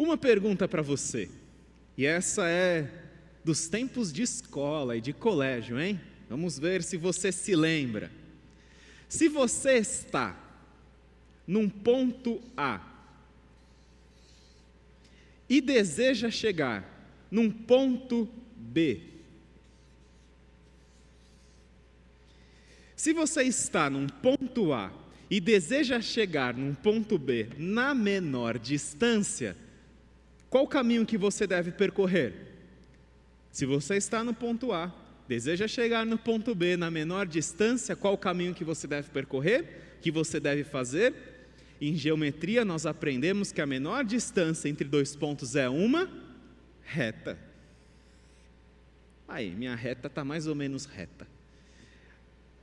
Uma pergunta para você, e essa é dos tempos de escola e de colégio, hein? Vamos ver se você se lembra. Se você está num ponto A e deseja chegar num ponto B, se você está num ponto A e deseja chegar num ponto B na menor distância, qual o caminho que você deve percorrer? Se você está no ponto A, deseja chegar no ponto B na menor distância, qual o caminho que você deve percorrer? Que você deve fazer? Em geometria, nós aprendemos que a menor distância entre dois pontos é uma reta. Aí, minha reta está mais ou menos reta.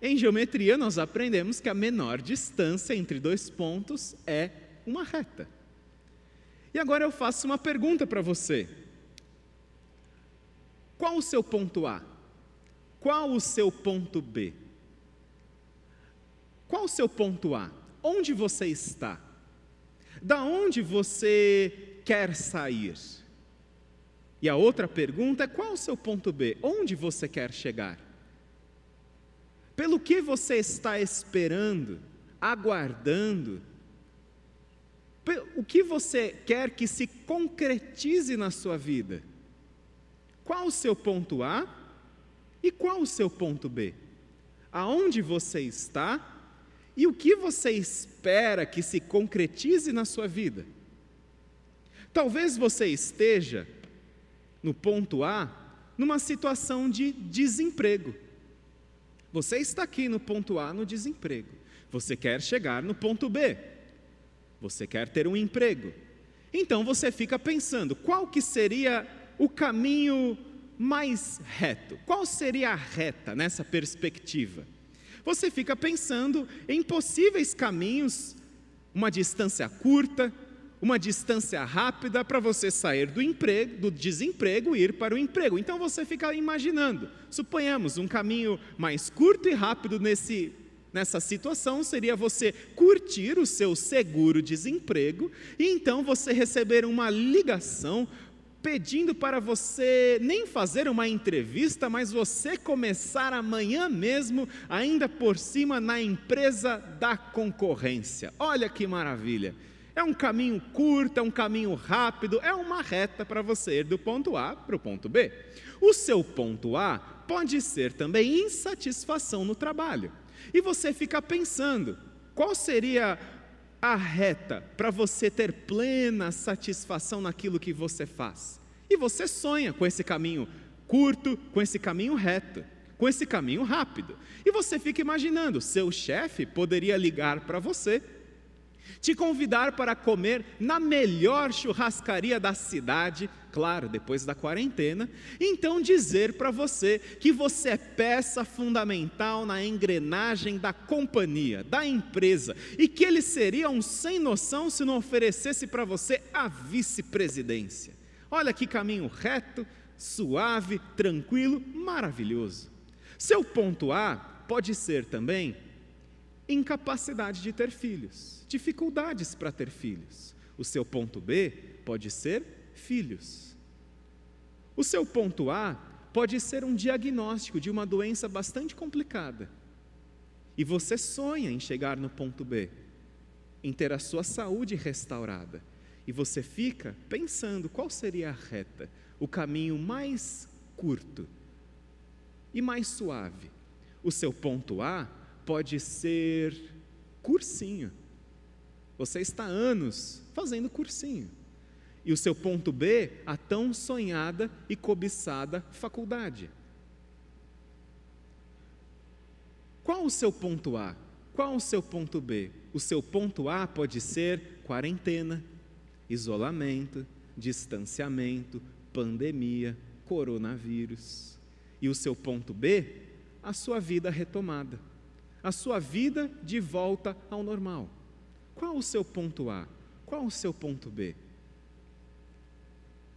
Em geometria, nós aprendemos que a menor distância entre dois pontos é uma reta. E agora eu faço uma pergunta para você: qual o seu ponto A? Qual o seu ponto B? Qual o seu ponto A? Onde você está? Da onde você quer sair? E a outra pergunta é: qual o seu ponto B? Onde você quer chegar? Pelo que você está esperando, aguardando? O que você quer que se concretize na sua vida? Qual o seu ponto A e qual o seu ponto B? Aonde você está e o que você espera que se concretize na sua vida? Talvez você esteja no ponto A numa situação de desemprego. Você está aqui no ponto A no desemprego. Você quer chegar no ponto B. Você quer ter um emprego. Então você fica pensando, qual que seria o caminho mais reto? Qual seria a reta nessa perspectiva? Você fica pensando em possíveis caminhos, uma distância curta, uma distância rápida para você sair do emprego, do desemprego e ir para o emprego. Então você fica imaginando, suponhamos um caminho mais curto e rápido nesse nessa situação seria você curtir o seu seguro-desemprego e então você receber uma ligação pedindo para você nem fazer uma entrevista, mas você começar amanhã mesmo, ainda por cima, na empresa da concorrência. Olha que maravilha! É um caminho curto, é um caminho rápido, é uma reta para você ir do ponto A para o ponto B. O seu ponto A pode ser também insatisfação no trabalho. E você fica pensando, qual seria a reta para você ter plena satisfação naquilo que você faz? E você sonha com esse caminho curto, com esse caminho reto, com esse caminho rápido. E você fica imaginando, seu chefe poderia ligar para você te convidar para comer na melhor churrascaria da cidade, claro, depois da quarentena, então dizer para você que você é peça fundamental na engrenagem da companhia, da empresa, e que ele seria um sem noção se não oferecesse para você a vice-presidência. Olha que caminho reto, suave, tranquilo, maravilhoso. Seu ponto A pode ser também incapacidade de ter filhos, dificuldades para ter filhos. O seu ponto B pode ser filhos. O seu ponto A pode ser um diagnóstico de uma doença bastante complicada. E você sonha em chegar no ponto B, em ter a sua saúde restaurada. E você fica pensando qual seria a reta, o caminho mais curto e mais suave. O seu ponto A pode ser cursinho. Você está anos fazendo cursinho. E o seu ponto B, a tão sonhada e cobiçada faculdade. Qual o seu ponto A? Qual o seu ponto B? O seu ponto A pode ser quarentena, isolamento, distanciamento, pandemia, coronavírus. E o seu ponto B, a sua vida retomada a sua vida de volta ao normal. Qual o seu ponto A? Qual o seu ponto B?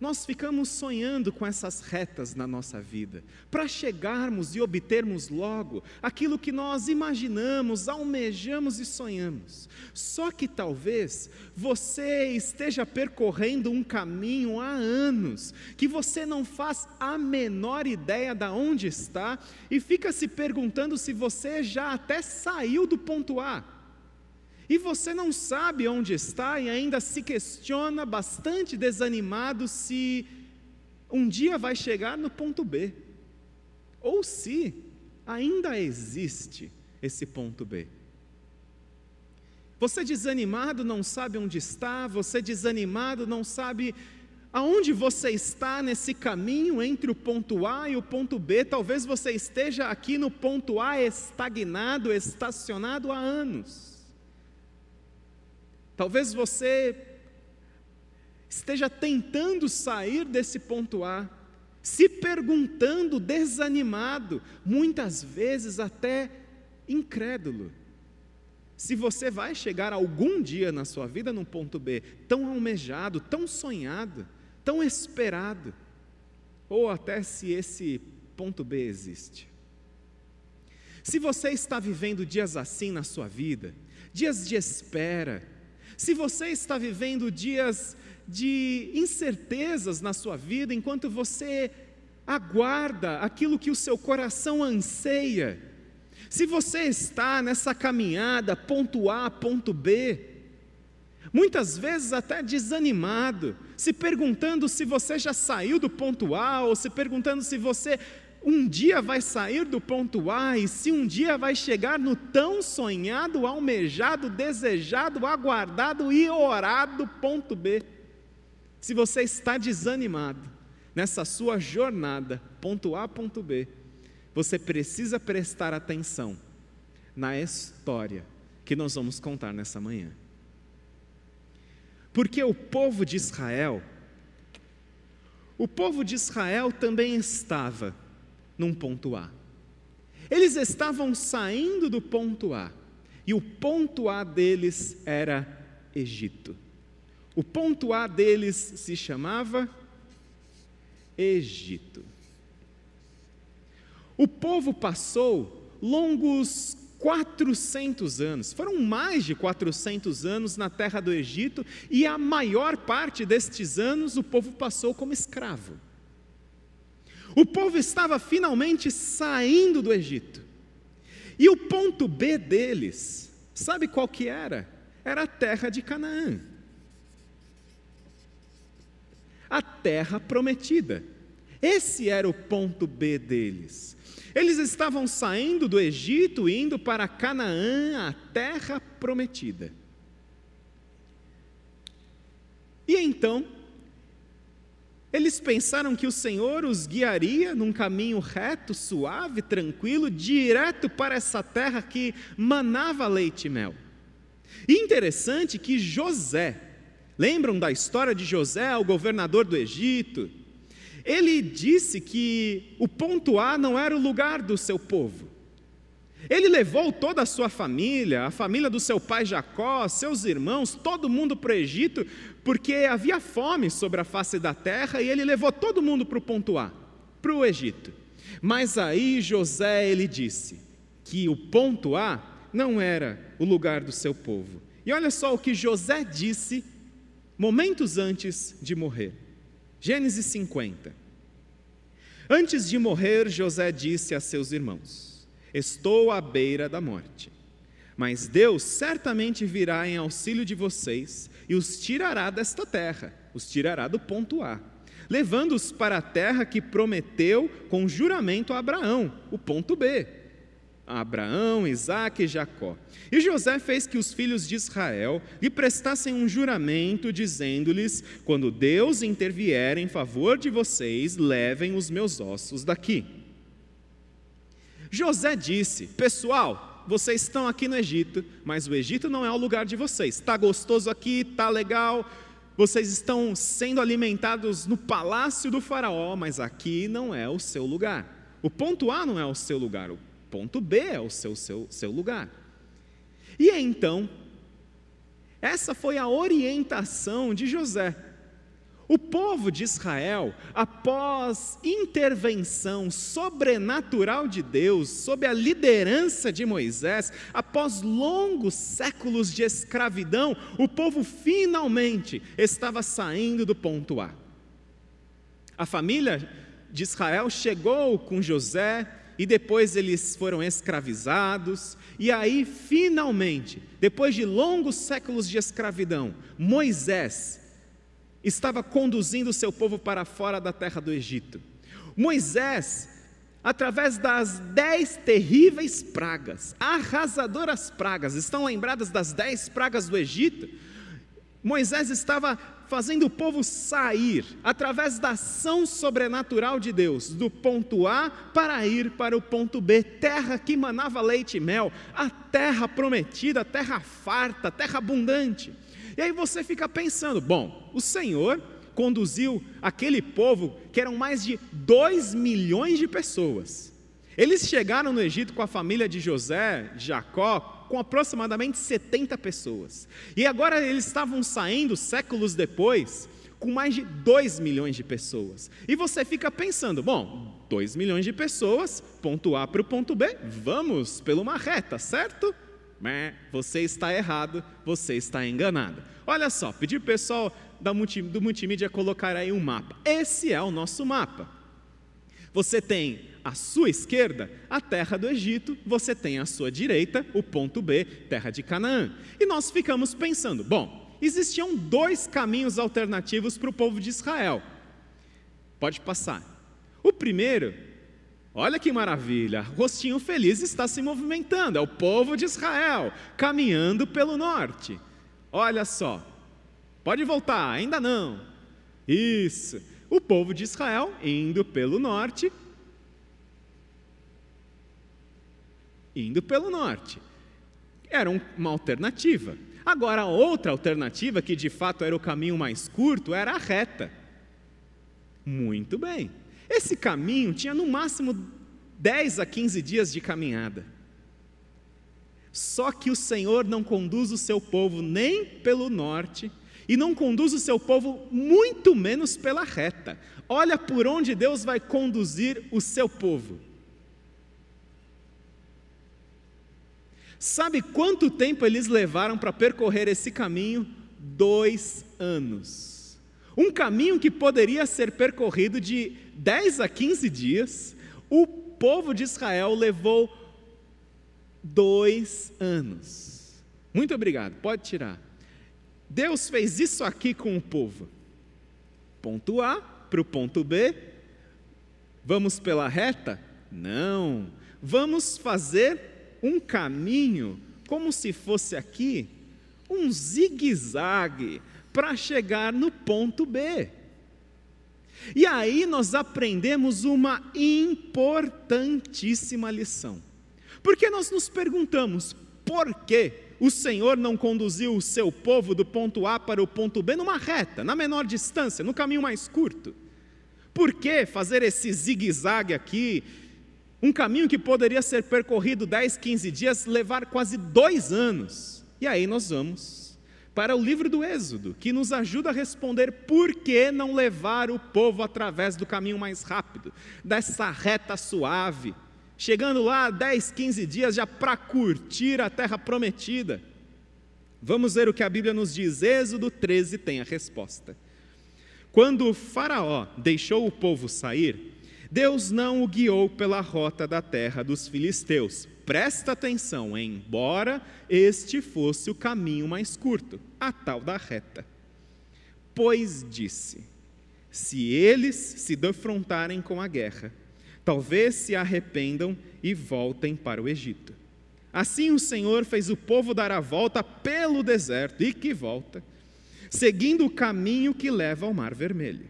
Nós ficamos sonhando com essas retas na nossa vida, para chegarmos e obtermos logo aquilo que nós imaginamos, almejamos e sonhamos. Só que talvez você esteja percorrendo um caminho há anos, que você não faz a menor ideia de onde está e fica se perguntando se você já até saiu do ponto A e você não sabe onde está e ainda se questiona, bastante desanimado, se um dia vai chegar no ponto B, ou se ainda existe esse ponto B. Você desanimado não sabe onde está, você desanimado não sabe aonde você está nesse caminho entre o ponto A e o ponto B. Talvez você esteja aqui no ponto A estagnado, estacionado há anos. Talvez você esteja tentando sair desse ponto A, se perguntando, desanimado, muitas vezes até incrédulo, se você vai chegar algum dia na sua vida num ponto B, tão almejado, tão sonhado, tão esperado, ou até se esse ponto B existe. Se você está vivendo dias assim na sua vida, dias de espera, se você está vivendo dias de incertezas na sua vida, enquanto você aguarda aquilo que o seu coração anseia, se você está nessa caminhada, ponto A, ponto B, muitas vezes até desanimado, se perguntando se você já saiu do ponto A, ou se perguntando se você um dia vai sair do ponto A e se um dia vai chegar no tão sonhado, almejado, desejado, aguardado e orado ponto B. Se você está desanimado nessa sua jornada, ponto A, ponto B, você precisa prestar atenção na história que nós vamos contar nessa manhã. Porque o povo de Israel, o povo de Israel também estava num ponto A. Eles estavam saindo do ponto A, e o ponto A deles era Egito. O ponto A deles se chamava Egito. O povo passou longos 400 anos, foram mais de 400 anos na terra do Egito, e a maior parte destes anos o povo passou como escravo. O povo estava finalmente saindo do Egito. E o ponto B deles, sabe qual que era? Era a terra de Canaã. A terra prometida. Esse era o ponto B deles. Eles estavam saindo do Egito, indo para Canaã, a terra prometida. E então, eles pensaram que o Senhor os guiaria num caminho reto, suave, tranquilo, direto para essa terra que manava leite e mel. E interessante que José, lembram da história de José, o governador do Egito? Ele disse que o ponto A não era o lugar do seu povo. Ele levou toda a sua família, a família do seu pai Jacó, seus irmãos, todo mundo para o Egito, porque havia fome sobre a face da terra e ele levou todo mundo para o ponto A, para o Egito. Mas aí José ele disse que o ponto A não era o lugar do seu povo. E olha só o que José disse momentos antes de morrer. Gênesis 50. Antes de morrer, José disse a seus irmãos: Estou à beira da morte. Mas Deus certamente virá em auxílio de vocês e os tirará desta terra, os tirará do ponto A, levando-os para a terra que prometeu com juramento a Abraão, o ponto B. A Abraão, Isaque e Jacó. E José fez que os filhos de Israel lhe prestassem um juramento, dizendo-lhes: Quando Deus intervier em favor de vocês, levem os meus ossos daqui. José disse: Pessoal, vocês estão aqui no Egito, mas o Egito não é o lugar de vocês. Está gostoso aqui, está legal, vocês estão sendo alimentados no palácio do Faraó, mas aqui não é o seu lugar. O ponto A não é o seu lugar, o ponto B é o seu, seu, seu lugar. E então, essa foi a orientação de José. O povo de Israel, após intervenção sobrenatural de Deus, sob a liderança de Moisés, após longos séculos de escravidão, o povo finalmente estava saindo do ponto A. A família de Israel chegou com José e depois eles foram escravizados, e aí finalmente, depois de longos séculos de escravidão, Moisés estava conduzindo o seu povo para fora da terra do Egito. Moisés, através das dez terríveis pragas, arrasadoras pragas, estão lembradas das dez pragas do Egito? Moisés estava fazendo o povo sair, através da ação sobrenatural de Deus, do ponto A para ir para o ponto B, terra que manava leite e mel, a terra prometida, terra farta, terra abundante. E aí você fica pensando: bom, o Senhor conduziu aquele povo, que eram mais de 2 milhões de pessoas. Eles chegaram no Egito com a família de José, Jacó, com aproximadamente 70 pessoas. E agora eles estavam saindo, séculos depois, com mais de 2 milhões de pessoas. E você fica pensando: bom, 2 milhões de pessoas, ponto A para o ponto B, vamos pela uma reta, certo? Você está errado, você está enganado. Olha só, pedir para o pessoal do multimídia colocar aí um mapa. Esse é o nosso mapa. Você tem à sua esquerda a terra do Egito, você tem à sua direita o ponto B, terra de Canaã. E nós ficamos pensando: bom, existiam dois caminhos alternativos para o povo de Israel. Pode passar. O primeiro Olha que maravilha, rostinho feliz está se movimentando, é o povo de Israel caminhando pelo norte. Olha só, pode voltar, ainda não. Isso, o povo de Israel indo pelo norte, indo pelo norte. Era uma alternativa. Agora, outra alternativa, que de fato era o caminho mais curto, era a reta. Muito bem. Esse caminho tinha no máximo 10 a 15 dias de caminhada. Só que o Senhor não conduz o seu povo nem pelo norte e não conduz o seu povo muito menos pela reta. Olha por onde Deus vai conduzir o seu povo. Sabe quanto tempo eles levaram para percorrer esse caminho? Dois anos. Um caminho que poderia ser percorrido de 10 a 15 dias, o povo de Israel levou dois anos. Muito obrigado, pode tirar. Deus fez isso aqui com o povo. Ponto A para o ponto B. Vamos pela reta? Não. Vamos fazer um caminho como se fosse aqui um zigue-zague para chegar no ponto B. E aí nós aprendemos uma importantíssima lição. Porque nós nos perguntamos por que o Senhor não conduziu o seu povo do ponto A para o ponto B numa reta, na menor distância, no caminho mais curto? Por que fazer esse zigue-zague aqui? Um caminho que poderia ser percorrido 10, 15 dias, levar quase dois anos. E aí nós vamos para o livro do Êxodo, que nos ajuda a responder por que não levar o povo através do caminho mais rápido, dessa reta suave, chegando lá 10, 15 dias já para curtir a terra prometida. Vamos ver o que a Bíblia nos diz. Êxodo 13 tem a resposta. Quando o Faraó deixou o povo sair, Deus não o guiou pela rota da terra dos filisteus, presta atenção, embora este fosse o caminho mais curto, a tal da reta. Pois disse: se eles se defrontarem com a guerra, talvez se arrependam e voltem para o Egito. Assim o Senhor fez o povo dar a volta pelo deserto, e que volta, seguindo o caminho que leva ao Mar Vermelho.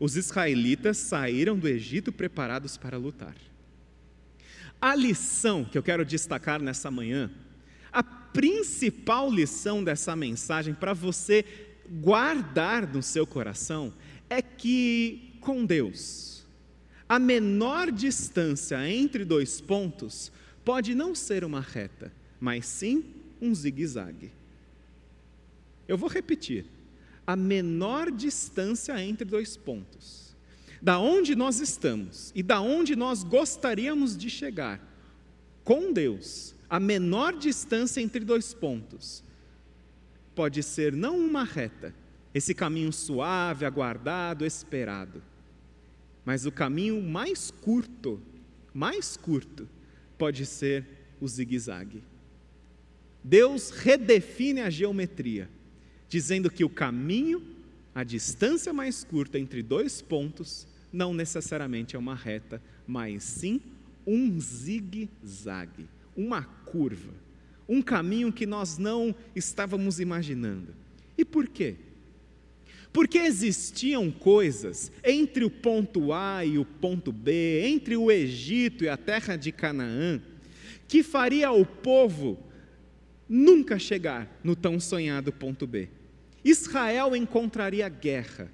Os israelitas saíram do Egito preparados para lutar. A lição que eu quero destacar nessa manhã, a principal lição dessa mensagem para você guardar no seu coração é que com Deus, a menor distância entre dois pontos pode não ser uma reta, mas sim um zigue-zague. Eu vou repetir. A menor distância entre dois pontos. Da onde nós estamos e da onde nós gostaríamos de chegar com Deus, a menor distância entre dois pontos pode ser não uma reta, esse caminho suave, aguardado, esperado, mas o caminho mais curto, mais curto, pode ser o zigue-zague. Deus redefine a geometria, dizendo que o caminho, a distância mais curta entre dois pontos, não necessariamente é uma reta, mas sim um zigue-zague, uma curva, um caminho que nós não estávamos imaginando. E por quê? Porque existiam coisas entre o ponto A e o ponto B, entre o Egito e a terra de Canaã, que faria o povo nunca chegar no tão sonhado ponto B. Israel encontraria guerra.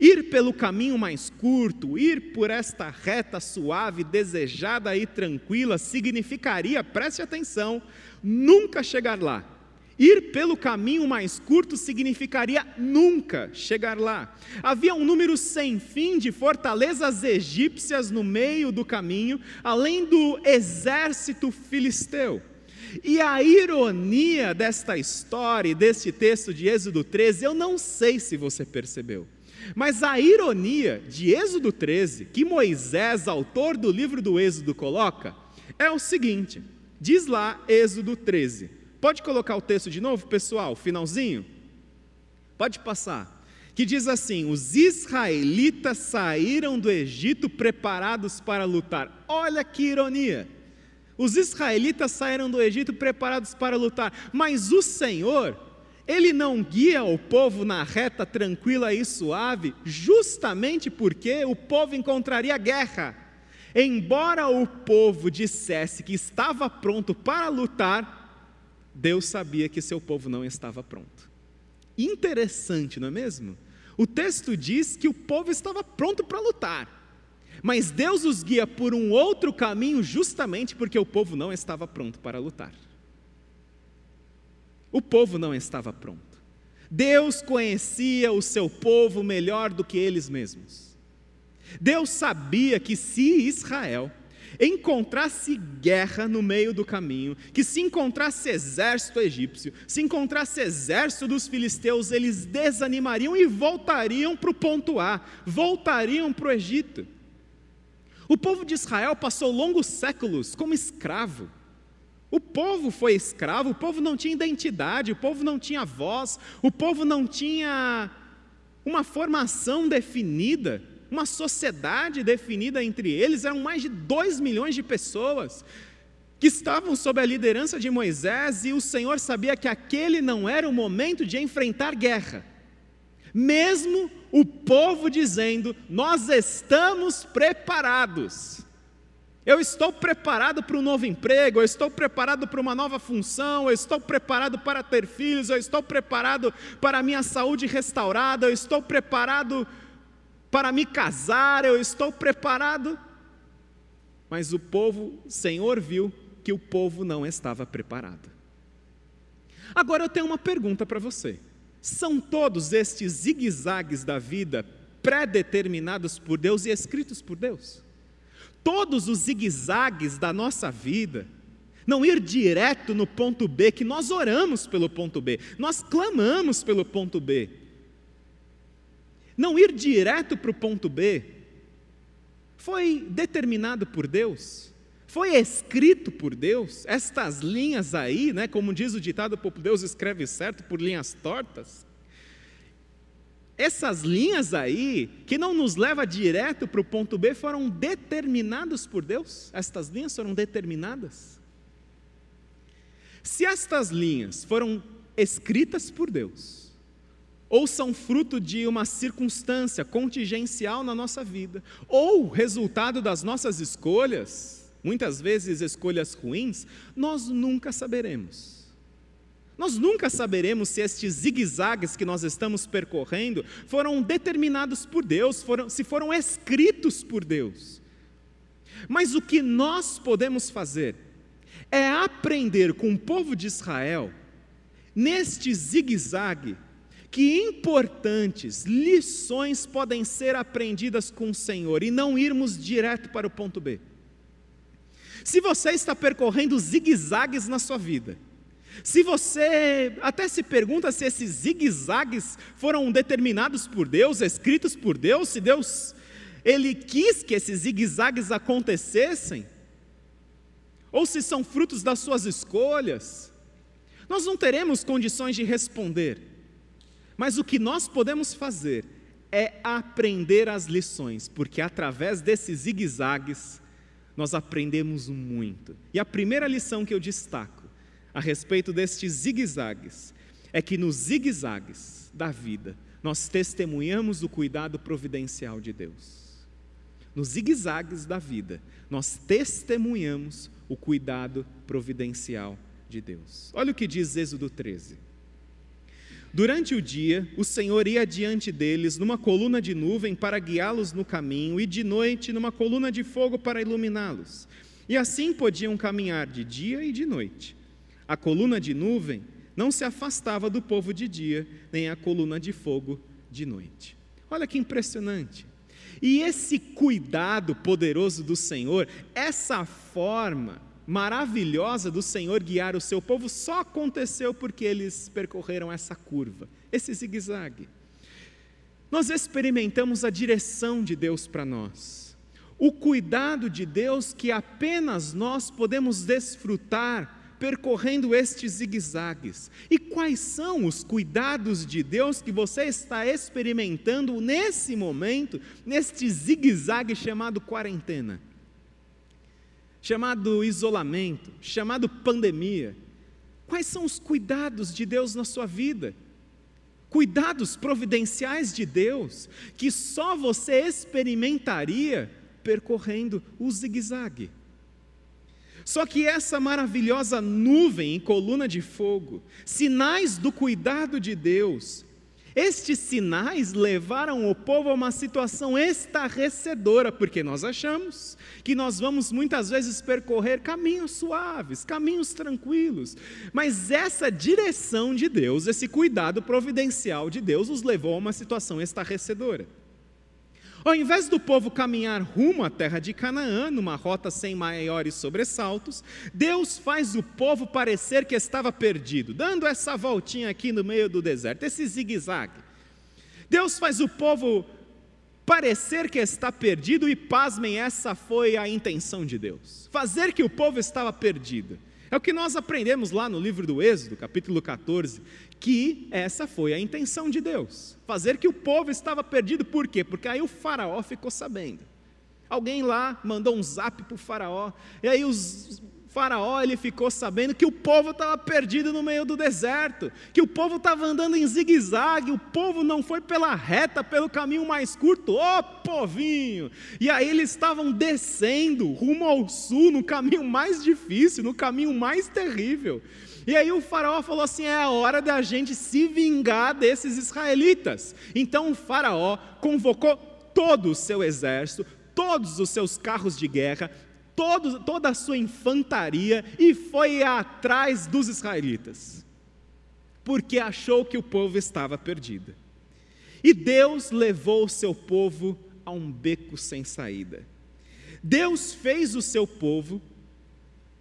Ir pelo caminho mais curto, ir por esta reta suave, desejada e tranquila, significaria, preste atenção, nunca chegar lá. Ir pelo caminho mais curto significaria nunca chegar lá. Havia um número sem fim de fortalezas egípcias no meio do caminho, além do exército filisteu. E a ironia desta história, deste texto de Êxodo 13, eu não sei se você percebeu. Mas a ironia de Êxodo 13, que Moisés, autor do livro do Êxodo, coloca, é o seguinte: diz lá Êxodo 13. Pode colocar o texto de novo, pessoal, finalzinho? Pode passar. Que diz assim: Os israelitas saíram do Egito preparados para lutar. Olha que ironia. Os israelitas saíram do Egito preparados para lutar, mas o Senhor, Ele não guia o povo na reta tranquila e suave, justamente porque o povo encontraria guerra. Embora o povo dissesse que estava pronto para lutar, Deus sabia que seu povo não estava pronto. Interessante, não é mesmo? O texto diz que o povo estava pronto para lutar. Mas Deus os guia por um outro caminho, justamente porque o povo não estava pronto para lutar. O povo não estava pronto. Deus conhecia o seu povo melhor do que eles mesmos. Deus sabia que se Israel encontrasse guerra no meio do caminho, que se encontrasse exército egípcio, se encontrasse exército dos filisteus, eles desanimariam e voltariam para o ponto A, voltariam para o Egito. O povo de Israel passou longos séculos como escravo. O povo foi escravo, o povo não tinha identidade, o povo não tinha voz, o povo não tinha uma formação definida, uma sociedade definida entre eles. Eram mais de dois milhões de pessoas que estavam sob a liderança de Moisés e o Senhor sabia que aquele não era o momento de enfrentar guerra. Mesmo o povo dizendo: Nós estamos preparados. Eu estou preparado para um novo emprego, eu estou preparado para uma nova função, eu estou preparado para ter filhos, eu estou preparado para a minha saúde restaurada, eu estou preparado para me casar, eu estou preparado. Mas o povo, Senhor viu que o povo não estava preparado. Agora eu tenho uma pergunta para você. São todos estes zigue-zagues da vida predeterminados por Deus e escritos por Deus? Todos os zigue-zagues da nossa vida, não ir direto no ponto B, que nós oramos pelo ponto B, nós clamamos pelo ponto B. Não ir direto para o ponto B, foi determinado por Deus? Foi escrito por Deus, estas linhas aí, né, como diz o ditado Deus escreve certo por linhas tortas. Essas linhas aí, que não nos leva direto para o ponto B, foram determinadas por Deus? Estas linhas foram determinadas? Se estas linhas foram escritas por Deus, ou são fruto de uma circunstância contingencial na nossa vida, ou resultado das nossas escolhas, muitas vezes escolhas ruins, nós nunca saberemos. Nós nunca saberemos se estes zigue-zagues que nós estamos percorrendo foram determinados por Deus, foram, se foram escritos por Deus. Mas o que nós podemos fazer é aprender com o povo de Israel, neste zigue-zague, que importantes lições podem ser aprendidas com o Senhor e não irmos direto para o ponto B. Se você está percorrendo zigue-zagues na sua vida, se você até se pergunta se esses zigue-zagues foram determinados por Deus, escritos por Deus, se Deus ele quis que esses zigue-zagues acontecessem, ou se são frutos das suas escolhas, nós não teremos condições de responder. Mas o que nós podemos fazer é aprender as lições, porque através desses zigue-zagues nós aprendemos muito. E a primeira lição que eu destaco a respeito destes zigue-zagues é que nos zigue-zagues da vida nós testemunhamos o cuidado providencial de Deus. Nos zigue-zagues da vida nós testemunhamos o cuidado providencial de Deus. Olha o que diz Êxodo 13. Durante o dia, o Senhor ia diante deles numa coluna de nuvem para guiá-los no caminho, e de noite numa coluna de fogo para iluminá-los. E assim podiam caminhar de dia e de noite. A coluna de nuvem não se afastava do povo de dia, nem a coluna de fogo de noite. Olha que impressionante. E esse cuidado poderoso do Senhor, essa forma maravilhosa do Senhor guiar o seu povo só aconteceu porque eles percorreram essa curva, esse zigue-zague. Nós experimentamos a direção de Deus para nós, o cuidado de Deus que apenas nós podemos desfrutar percorrendo estes zigue-zagues. E quais são os cuidados de Deus que você está experimentando nesse momento, neste zigue-zague chamado quarentena? Chamado isolamento, chamado pandemia. Quais são os cuidados de Deus na sua vida? Cuidados providenciais de Deus que só você experimentaria percorrendo o zigue-zague. Só que essa maravilhosa nuvem em coluna de fogo, sinais do cuidado de Deus, estes sinais levaram o povo a uma situação estarrecedora, porque nós achamos que nós vamos muitas vezes percorrer caminhos suaves, caminhos tranquilos, mas essa direção de Deus, esse cuidado providencial de Deus, os levou a uma situação estarrecedora. Ao invés do povo caminhar rumo à terra de Canaã, numa rota sem maiores sobressaltos, Deus faz o povo parecer que estava perdido, dando essa voltinha aqui no meio do deserto, esse zigue-zague. Deus faz o povo parecer que está perdido e, pasmem, essa foi a intenção de Deus: fazer que o povo estava perdido. É o que nós aprendemos lá no livro do Êxodo, capítulo 14, que essa foi a intenção de Deus, fazer que o povo estava perdido, por quê? Porque aí o faraó ficou sabendo. Alguém lá mandou um zap para o faraó, e aí os, Faraó ele ficou sabendo que o povo estava perdido no meio do deserto, que o povo estava andando em zigue-zague, o povo não foi pela reta, pelo caminho mais curto, ô oh, povinho! E aí eles estavam descendo rumo ao sul, no caminho mais difícil, no caminho mais terrível. E aí o faraó falou assim: é a hora da gente se vingar desses israelitas. Então o faraó convocou todo o seu exército, todos os seus carros de guerra, todo, toda a sua infantaria e foi atrás dos israelitas, porque achou que o povo estava perdido. E Deus levou o seu povo a um beco sem saída. Deus fez o seu povo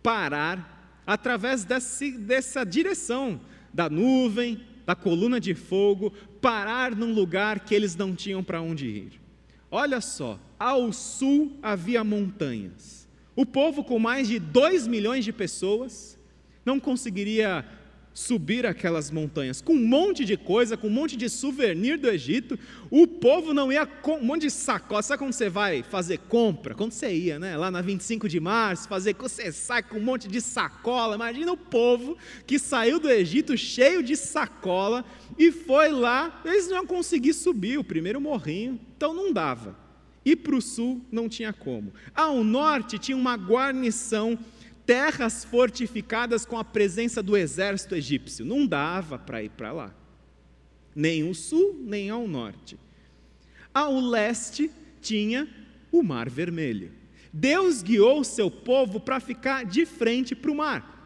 parar através desse, dessa direção da nuvem, da coluna de fogo, parar num lugar que eles não tinham para onde ir. Olha só, ao sul havia montanhas o povo, com mais de 2 milhões de pessoas, não conseguiria subir aquelas montanhas com um monte de coisa, com um monte de souvenir do Egito. O povo não ia com um monte de sacola. Sabe quando você vai fazer compra? Quando você ia, né? Lá na 25 de março, fazer, você sai com um monte de sacola. Imagina o povo que saiu do Egito cheio de sacola e foi lá. Eles não iam conseguir subir o primeiro morrinho, então não dava. E para o sul não tinha como. Ao norte tinha uma guarnição, terras fortificadas com a presença do exército egípcio. Não dava para ir para lá. Nem o sul, nem ao norte. Ao leste tinha o Mar Vermelho. Deus guiou seu povo para ficar de frente para o mar.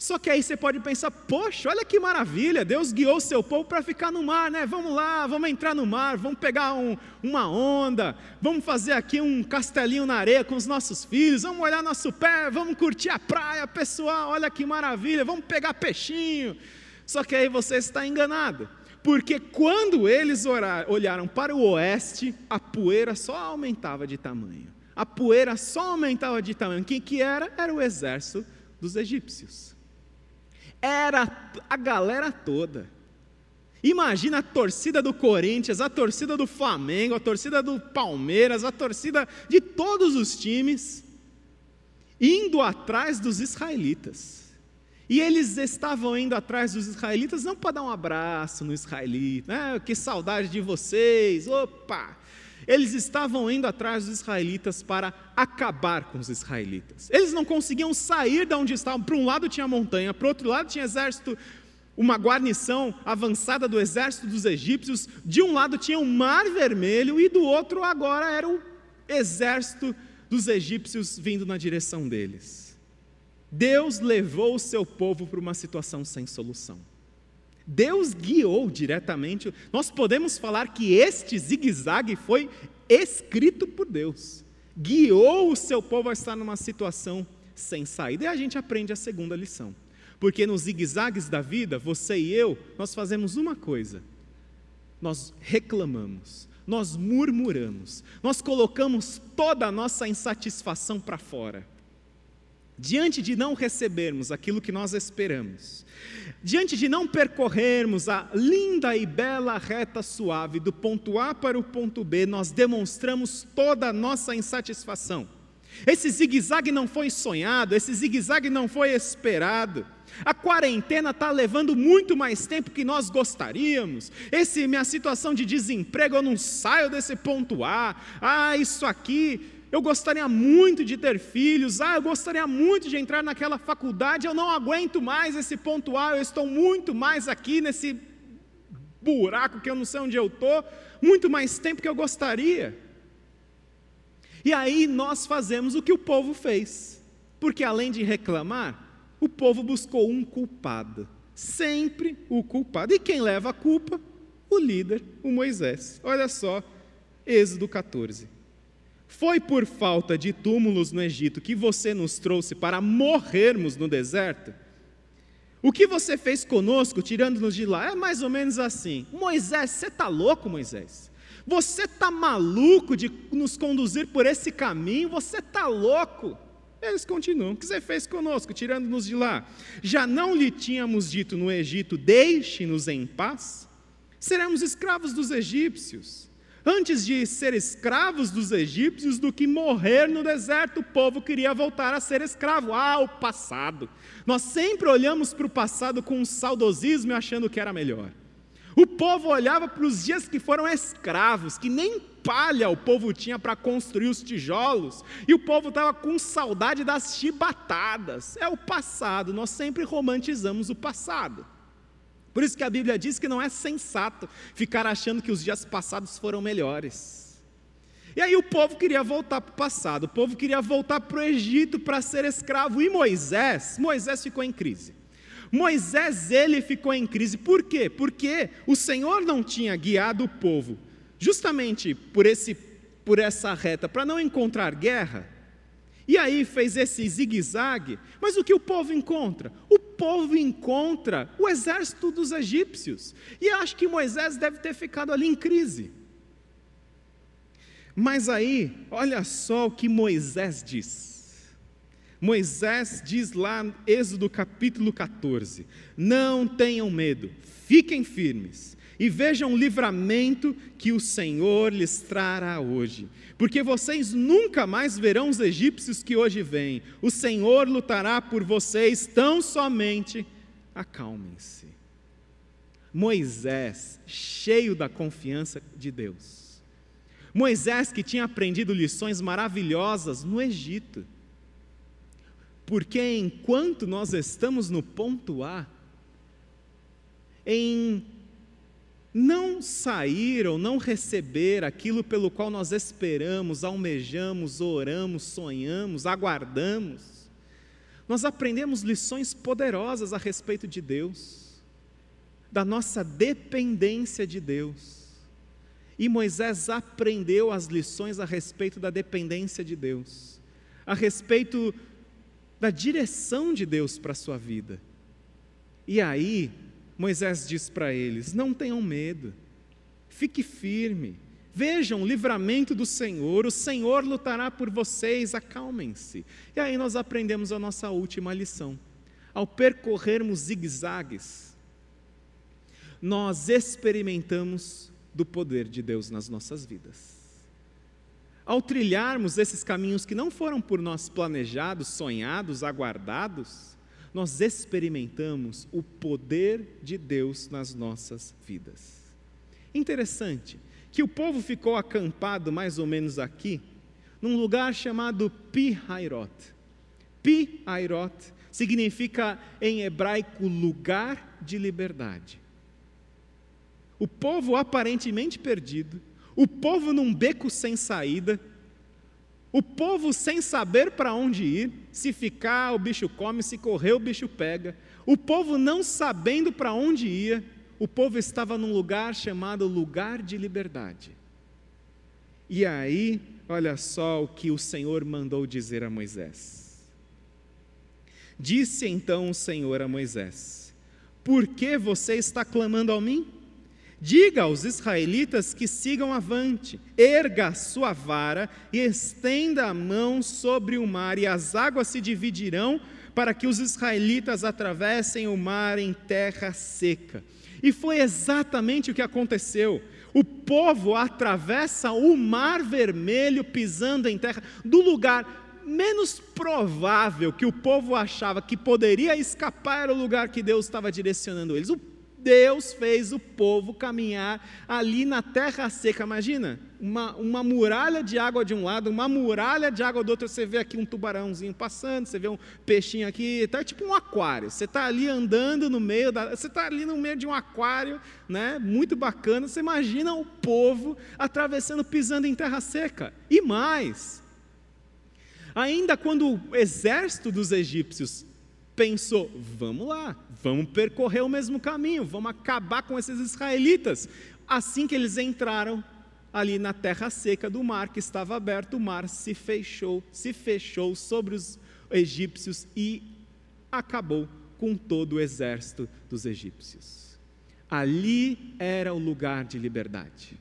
Só que aí você pode pensar, poxa, olha que maravilha, Deus guiou seu povo para ficar no mar, né? Vamos lá, vamos entrar no mar, vamos pegar um, uma onda, vamos fazer aqui um castelinho na areia com os nossos filhos, vamos olhar nosso pé, vamos curtir a praia, pessoal, olha que maravilha, vamos pegar peixinho. Só que aí você está enganado, porque quando eles olharam para o oeste, a poeira só aumentava de tamanho. A poeira só aumentava de tamanho. Quem que era? Era o exército dos egípcios. Era a galera toda. Imagina a torcida do Corinthians, a torcida do Flamengo, a torcida do Palmeiras, a torcida de todos os times indo atrás dos israelitas. E eles estavam indo atrás dos israelitas não para dar um abraço no israelita, né? que saudade de vocês, opa! Eles estavam indo atrás dos israelitas para acabar com os israelitas. Eles não conseguiam sair de onde estavam. Para um lado tinha montanha, para outro lado tinha exército, uma guarnição avançada do exército dos egípcios. De um lado tinha o Mar Vermelho e do outro agora era o exército dos egípcios vindo na direção deles. Deus levou o seu povo para uma situação sem solução. Deus guiou diretamente. Nós podemos falar que este zigue-zague foi escrito por Deus. Guiou o seu povo a estar numa situação sem saída. E a gente aprende a segunda lição. Porque nos zigue-zagues da vida, você e eu, nós fazemos uma coisa: nós reclamamos, nós murmuramos, nós colocamos toda a nossa insatisfação para fora. Diante de não recebermos aquilo que nós esperamos, Diante de não percorrermos a linda e bela reta suave do ponto A para o ponto B, nós demonstramos toda a nossa insatisfação. Esse zigue-zague não foi sonhado, esse zigue-zague não foi esperado. A quarentena está levando muito mais tempo que nós gostaríamos. Esse minha situação de desemprego, eu não saio desse ponto A. Ah, isso aqui eu gostaria muito de ter filhos, ah, eu gostaria muito de entrar naquela faculdade, eu não aguento mais esse ponto A, eu estou muito mais aqui nesse buraco que eu não sei onde eu estou, muito mais tempo que eu gostaria. E aí nós fazemos o que o povo fez, porque além de reclamar, o povo buscou um culpado, sempre o culpado. E quem leva a culpa? O líder, o Moisés. Olha só, Êxodo 14. Foi por falta de túmulos no Egito que você nos trouxe para morrermos no deserto? O que você fez conosco, tirando-nos de lá? É mais ou menos assim: Moisés, você está louco, Moisés? Você está maluco de nos conduzir por esse caminho? Você está louco? Eles continuam: O que você fez conosco, tirando-nos de lá? Já não lhe tínhamos dito no Egito: Deixe-nos em paz? Seremos escravos dos egípcios. Antes de ser escravos dos egípcios, do que morrer no deserto, o povo queria voltar a ser escravo. Ah, o passado. Nós sempre olhamos para o passado com um saudosismo achando que era melhor. O povo olhava para os dias que foram escravos, que nem palha o povo tinha para construir os tijolos, e o povo estava com saudade das chibatadas. É o passado, nós sempre romantizamos o passado. Por isso que a Bíblia diz que não é sensato ficar achando que os dias passados foram melhores. E aí o povo queria voltar para o passado, o povo queria voltar para o Egito para ser escravo. E Moisés, Moisés ficou em crise. Moisés, ele ficou em crise. Por quê? Porque o Senhor não tinha guiado o povo justamente por, esse, por essa reta, para não encontrar guerra. E aí fez esse zigue-zague. Mas o que o povo encontra? O povo encontra o exército dos egípcios. E acho que Moisés deve ter ficado ali em crise. Mas aí, olha só o que Moisés diz. Moisés diz lá, Êxodo capítulo 14: Não tenham medo, fiquem firmes e vejam o livramento que o Senhor lhes trará hoje. Porque vocês nunca mais verão os egípcios que hoje vêm. O Senhor lutará por vocês, tão somente acalmem-se. Moisés, cheio da confiança de Deus. Moisés que tinha aprendido lições maravilhosas no Egito. Porque enquanto nós estamos no ponto A, em não sair ou não receber aquilo pelo qual nós esperamos, almejamos, oramos, sonhamos, aguardamos, nós aprendemos lições poderosas a respeito de Deus, da nossa dependência de Deus. E Moisés aprendeu as lições a respeito da dependência de Deus, a respeito da direção de Deus para a sua vida. E aí, Moisés diz para eles: não tenham medo, fique firme, vejam o livramento do Senhor, o Senhor lutará por vocês, acalmem-se. E aí nós aprendemos a nossa última lição. Ao percorrermos zigue-zagues, nós experimentamos do poder de Deus nas nossas vidas. Ao trilharmos esses caminhos que não foram por nós planejados, sonhados, aguardados, nós experimentamos o poder de Deus nas nossas vidas. Interessante que o povo ficou acampado mais ou menos aqui, num lugar chamado Pi-Hairot. Pi-Hairot significa em hebraico lugar de liberdade. O povo aparentemente perdido, o povo num beco sem saída, o povo sem saber para onde ir, se ficar o bicho come, se correr o bicho pega. O povo não sabendo para onde ia, o povo estava num lugar chamado lugar de liberdade. E aí, olha só o que o Senhor mandou dizer a Moisés. Disse então o Senhor a Moisés: Por que você está clamando a mim? Diga aos israelitas que sigam avante, erga a sua vara e estenda a mão sobre o mar, e as águas se dividirão para que os israelitas atravessem o mar em terra seca. E foi exatamente o que aconteceu. O povo atravessa o mar vermelho pisando em terra, do lugar menos provável que o povo achava que poderia escapar era o lugar que Deus estava direcionando eles. O Deus fez o povo caminhar ali na terra seca. Imagina, uma, uma muralha de água de um lado, uma muralha de água do outro. Você vê aqui um tubarãozinho passando, você vê um peixinho aqui, tá tipo um aquário. Você está ali andando no meio da, você está ali no meio de um aquário, né? Muito bacana. Você imagina o povo atravessando, pisando em terra seca. E mais, ainda quando o exército dos egípcios pensou: vamos lá, vamos percorrer o mesmo caminho, vamos acabar com esses israelitas. Assim que eles entraram ali na terra seca do mar, que estava aberto, o mar se fechou, se fechou sobre os egípcios e acabou com todo o exército dos egípcios. Ali era o lugar de liberdade.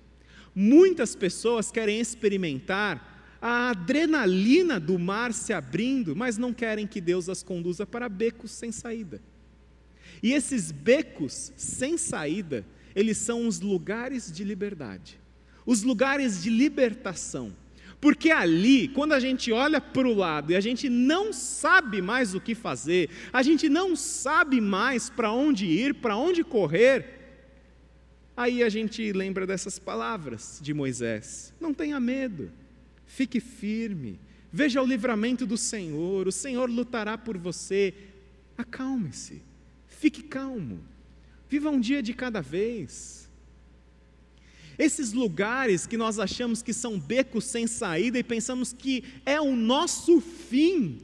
Muitas pessoas querem experimentar a adrenalina do mar se abrindo, mas não querem que Deus as conduza para becos sem saída. E esses becos sem saída, eles são os lugares de liberdade, os lugares de libertação. Porque ali, quando a gente olha para o lado e a gente não sabe mais o que fazer, a gente não sabe mais para onde ir, para onde correr, aí a gente lembra dessas palavras de Moisés: não tenha medo, Fique firme, veja o livramento do Senhor, o Senhor lutará por você. Acalme-se, fique calmo, viva um dia de cada vez. Esses lugares que nós achamos que são becos sem saída e pensamos que é o nosso fim,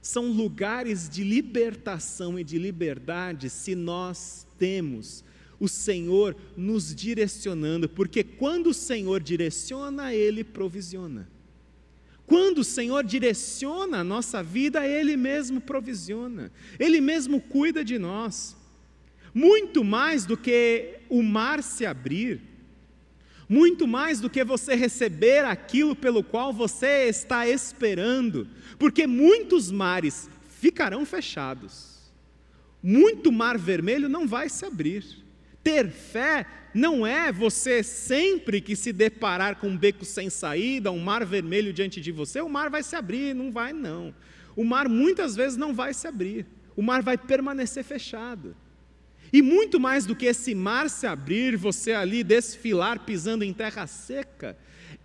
são lugares de libertação e de liberdade se nós temos o Senhor nos direcionando, porque quando o Senhor direciona, Ele provisiona. Quando o Senhor direciona a nossa vida, Ele mesmo provisiona, Ele mesmo cuida de nós. Muito mais do que o mar se abrir, muito mais do que você receber aquilo pelo qual você está esperando, porque muitos mares ficarão fechados, muito mar vermelho não vai se abrir. Ter fé não é você sempre que se deparar com um beco sem saída, um mar vermelho diante de você, o mar vai se abrir, não vai não. O mar muitas vezes não vai se abrir. O mar vai permanecer fechado. E muito mais do que esse mar se abrir, você ali desfilar pisando em terra seca,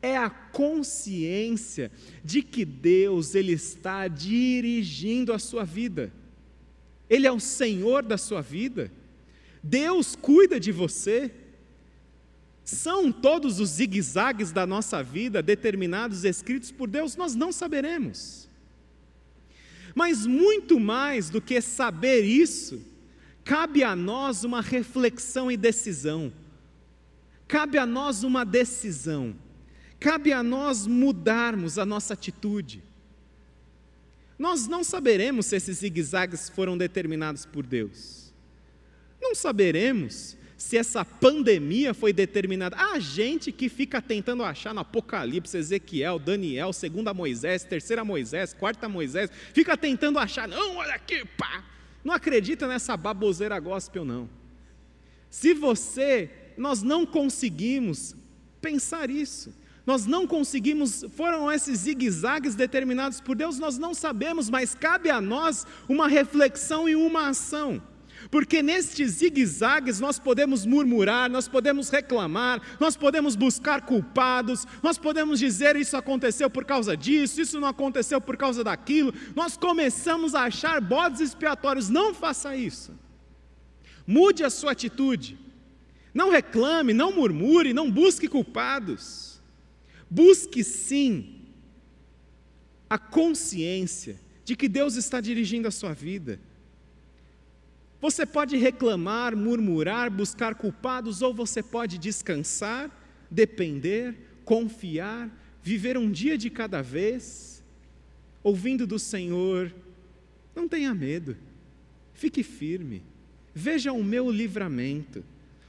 é a consciência de que Deus ele está dirigindo a sua vida. Ele é o Senhor da sua vida. Deus cuida de você. São todos os zigue-zagues da nossa vida determinados, escritos por Deus? Nós não saberemos. Mas muito mais do que saber isso, cabe a nós uma reflexão e decisão. Cabe a nós uma decisão. Cabe a nós mudarmos a nossa atitude. Nós não saberemos se esses zigue-zagues foram determinados por Deus. Não saberemos se essa pandemia foi determinada. A gente que fica tentando achar no Apocalipse, Ezequiel, Daniel, segunda Moisés, terceira Moisés, quarta Moisés, fica tentando achar, não, olha aqui, pá. Não acredita nessa baboseira gospel, não. Se você, nós não conseguimos pensar isso. Nós não conseguimos, foram esses zigue-zagues determinados por Deus, nós não sabemos, mas cabe a nós uma reflexão e uma ação. Porque nestes zigue-zagues nós podemos murmurar, nós podemos reclamar, nós podemos buscar culpados, nós podemos dizer isso aconteceu por causa disso, isso não aconteceu por causa daquilo. Nós começamos a achar bodes expiatórios. Não faça isso. Mude a sua atitude. Não reclame, não murmure, não busque culpados. Busque sim a consciência de que Deus está dirigindo a sua vida. Você pode reclamar, murmurar, buscar culpados, ou você pode descansar, depender, confiar, viver um dia de cada vez, ouvindo do Senhor. Não tenha medo, fique firme, veja o meu livramento.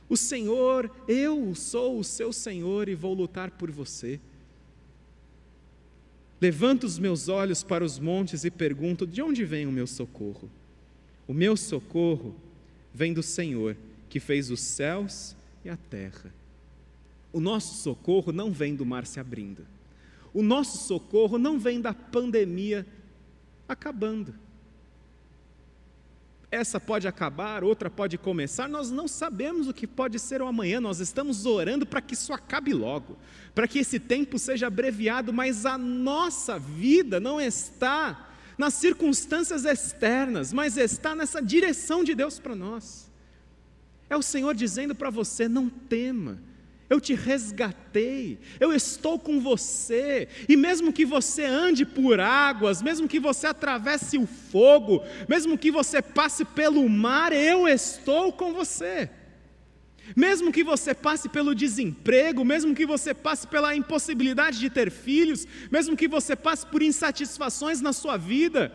O Senhor, eu sou o seu Senhor e vou lutar por você. Levanto os meus olhos para os montes e pergunto: de onde vem o meu socorro? O meu socorro vem do Senhor, que fez os céus e a terra. O nosso socorro não vem do mar se abrindo. O nosso socorro não vem da pandemia acabando essa pode acabar, outra pode começar, nós não sabemos o que pode ser o amanhã, nós estamos orando para que isso acabe logo, para que esse tempo seja abreviado, mas a nossa vida não está nas circunstâncias externas, mas está nessa direção de Deus para nós. É o Senhor dizendo para você: não tema, eu te resgatei, eu estou com você, e mesmo que você ande por águas, mesmo que você atravesse o fogo, mesmo que você passe pelo mar, eu estou com você. Mesmo que você passe pelo desemprego, mesmo que você passe pela impossibilidade de ter filhos, mesmo que você passe por insatisfações na sua vida,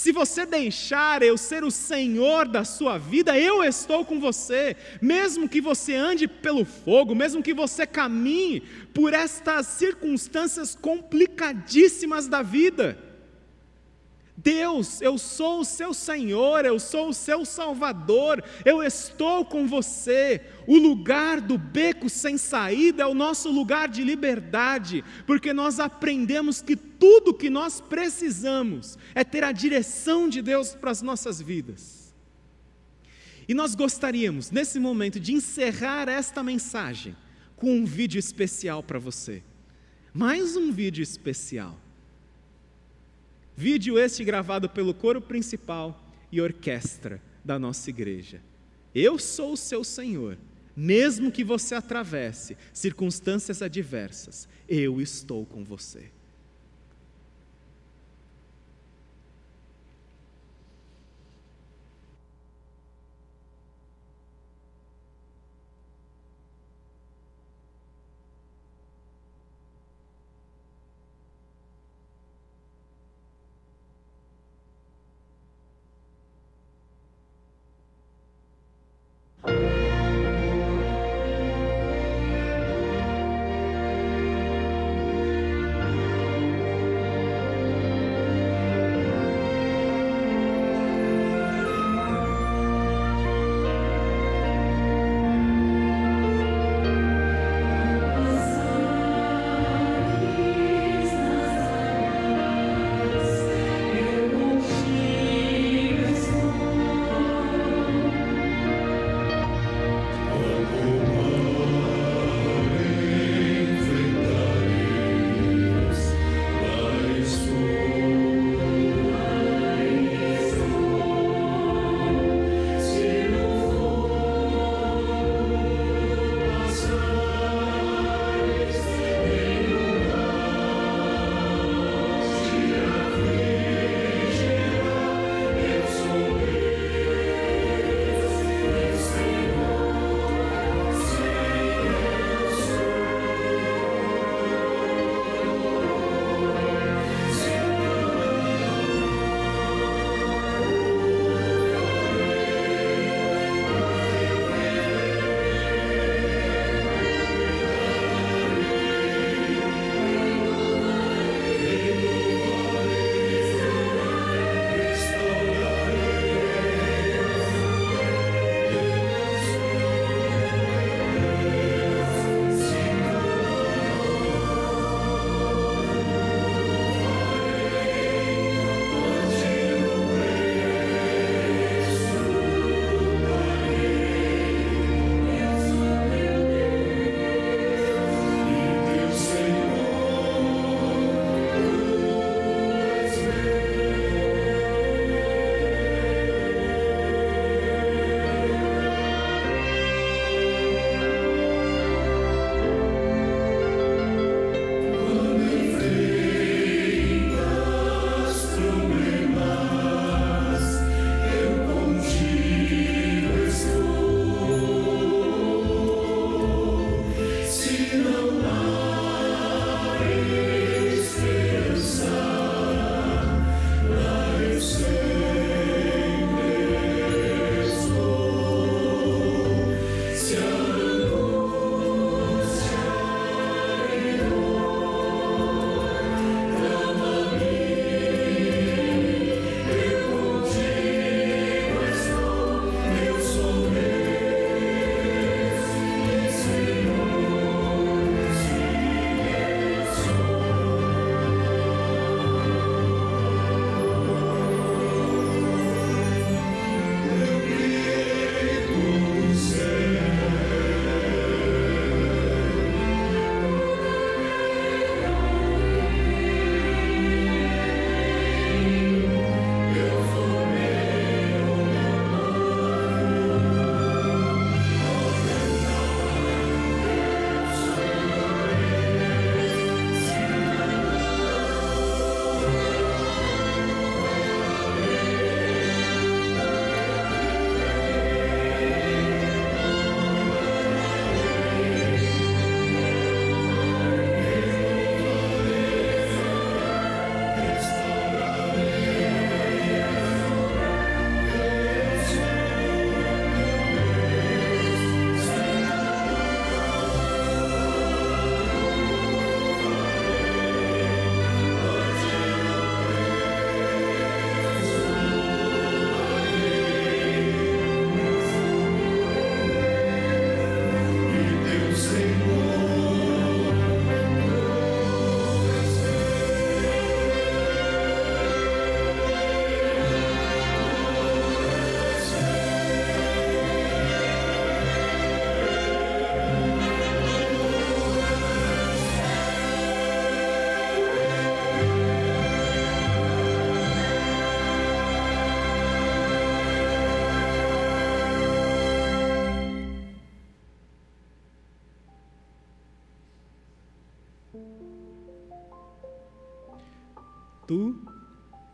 se você deixar eu ser o Senhor da sua vida, eu estou com você. Mesmo que você ande pelo fogo, mesmo que você caminhe por estas circunstâncias complicadíssimas da vida. Deus, eu sou o seu Senhor, eu sou o seu Salvador, eu estou com você. O lugar do beco sem saída é o nosso lugar de liberdade, porque nós aprendemos que tudo que nós precisamos é ter a direção de Deus para as nossas vidas. E nós gostaríamos, nesse momento, de encerrar esta mensagem com um vídeo especial para você. Mais um vídeo especial Vídeo este gravado pelo coro principal e orquestra da nossa igreja. Eu sou o seu Senhor, mesmo que você atravesse circunstâncias adversas, eu estou com você.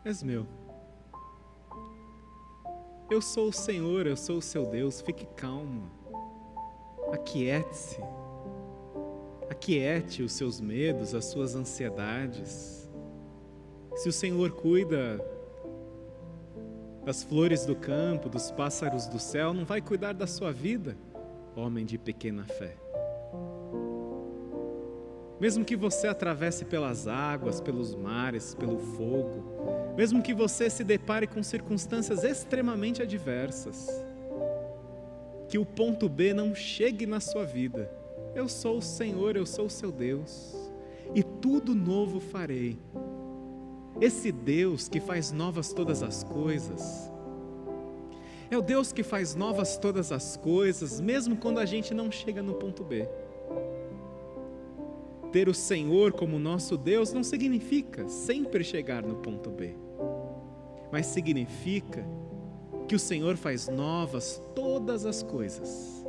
És meu. Eu sou o Senhor, eu sou o seu Deus, fique calmo. Aquiete-se. Aquiete os seus medos, as suas ansiedades. Se o Senhor cuida das flores do campo, dos pássaros do céu, não vai cuidar da sua vida, homem de pequena fé. Mesmo que você atravesse pelas águas, pelos mares, pelo fogo, mesmo que você se depare com circunstâncias extremamente adversas, que o ponto B não chegue na sua vida. Eu sou o Senhor, eu sou o seu Deus, e tudo novo farei. Esse Deus que faz novas todas as coisas, é o Deus que faz novas todas as coisas, mesmo quando a gente não chega no ponto B. Ter o Senhor como nosso Deus não significa sempre chegar no ponto B, mas significa que o Senhor faz novas todas as coisas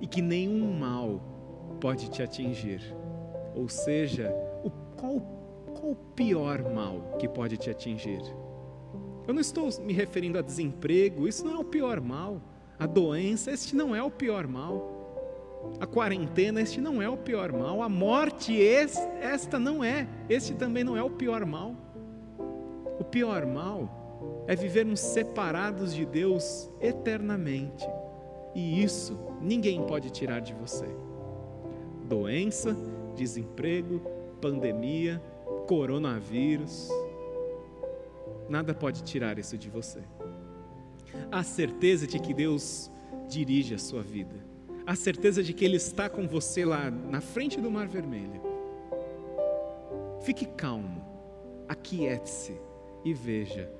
e que nenhum mal pode te atingir. Ou seja, o, qual, qual o pior mal que pode te atingir? Eu não estou me referindo a desemprego, isso não é o pior mal. A doença, este não é o pior mal. A quarentena, este não é o pior mal. A morte, esta não é. Este também não é o pior mal. O pior mal é vivermos separados de Deus eternamente. E isso ninguém pode tirar de você. Doença, desemprego, pandemia, coronavírus, nada pode tirar isso de você. A certeza de que Deus dirige a sua vida a certeza de que Ele está com você lá na frente do Mar Vermelho. Fique calmo, aquiete-se e veja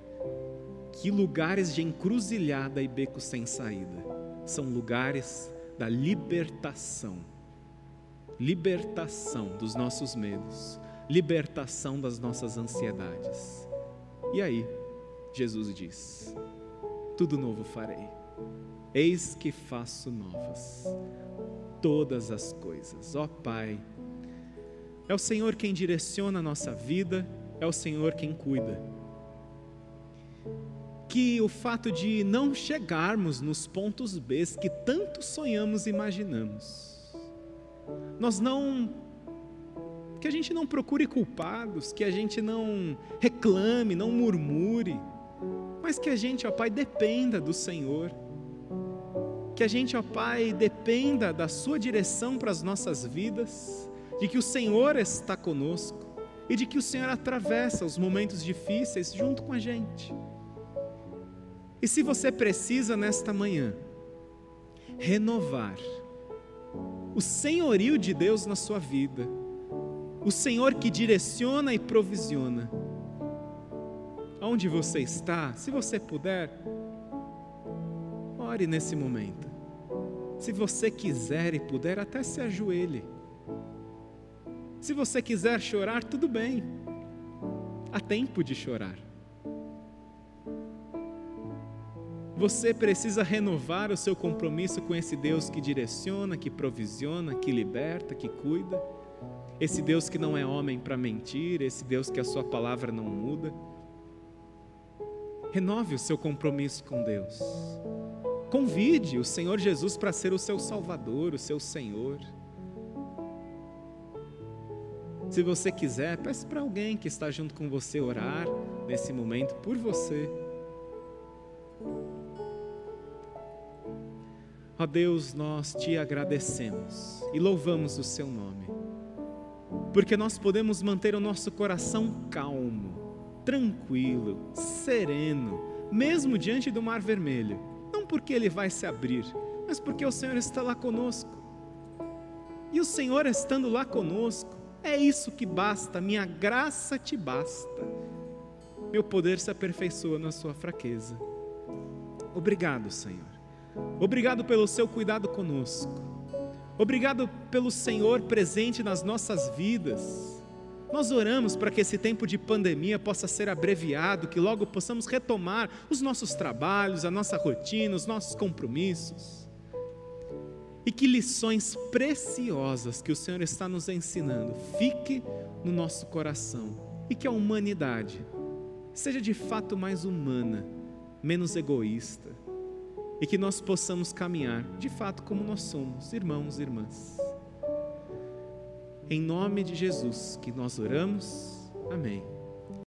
que lugares de encruzilhada e beco sem saída são lugares da libertação libertação dos nossos medos, libertação das nossas ansiedades. E aí, Jesus diz: Tudo novo farei. Eis que faço novas todas as coisas. Ó Pai, é o Senhor quem direciona a nossa vida, é o Senhor quem cuida. Que o fato de não chegarmos nos pontos B que tanto sonhamos e imaginamos, nós não. Que a gente não procure culpados, que a gente não reclame, não murmure, mas que a gente, ó Pai, dependa do Senhor que a gente, ó Pai, dependa da Sua direção para as nossas vidas, de que o Senhor está conosco e de que o Senhor atravessa os momentos difíceis junto com a gente. E se você precisa nesta manhã renovar o senhorio de Deus na sua vida, o Senhor que direciona e provisiona, onde você está, se você puder, Ore nesse momento. Se você quiser e puder, até se ajoelhe. Se você quiser chorar, tudo bem. Há tempo de chorar. Você precisa renovar o seu compromisso com esse Deus que direciona, que provisiona, que liberta, que cuida. Esse Deus que não é homem para mentir, esse Deus que a sua palavra não muda. Renove o seu compromisso com Deus. Convide o Senhor Jesus para ser o seu Salvador, o seu Senhor. Se você quiser, peça para alguém que está junto com você orar nesse momento por você. Ó Deus, nós te agradecemos e louvamos o seu nome, porque nós podemos manter o nosso coração calmo, tranquilo, sereno, mesmo diante do mar vermelho porque ele vai se abrir, mas porque o Senhor está lá conosco. E o Senhor estando lá conosco, é isso que basta, minha graça te basta. Meu poder se aperfeiçoa na sua fraqueza. Obrigado, Senhor. Obrigado pelo seu cuidado conosco. Obrigado pelo Senhor presente nas nossas vidas nós oramos para que esse tempo de pandemia possa ser abreviado, que logo possamos retomar os nossos trabalhos, a nossa rotina, os nossos compromissos. E que lições preciosas que o Senhor está nos ensinando fique no nosso coração e que a humanidade seja de fato mais humana, menos egoísta, e que nós possamos caminhar de fato como nós somos, irmãos e irmãs. Em nome de Jesus que nós oramos, amém.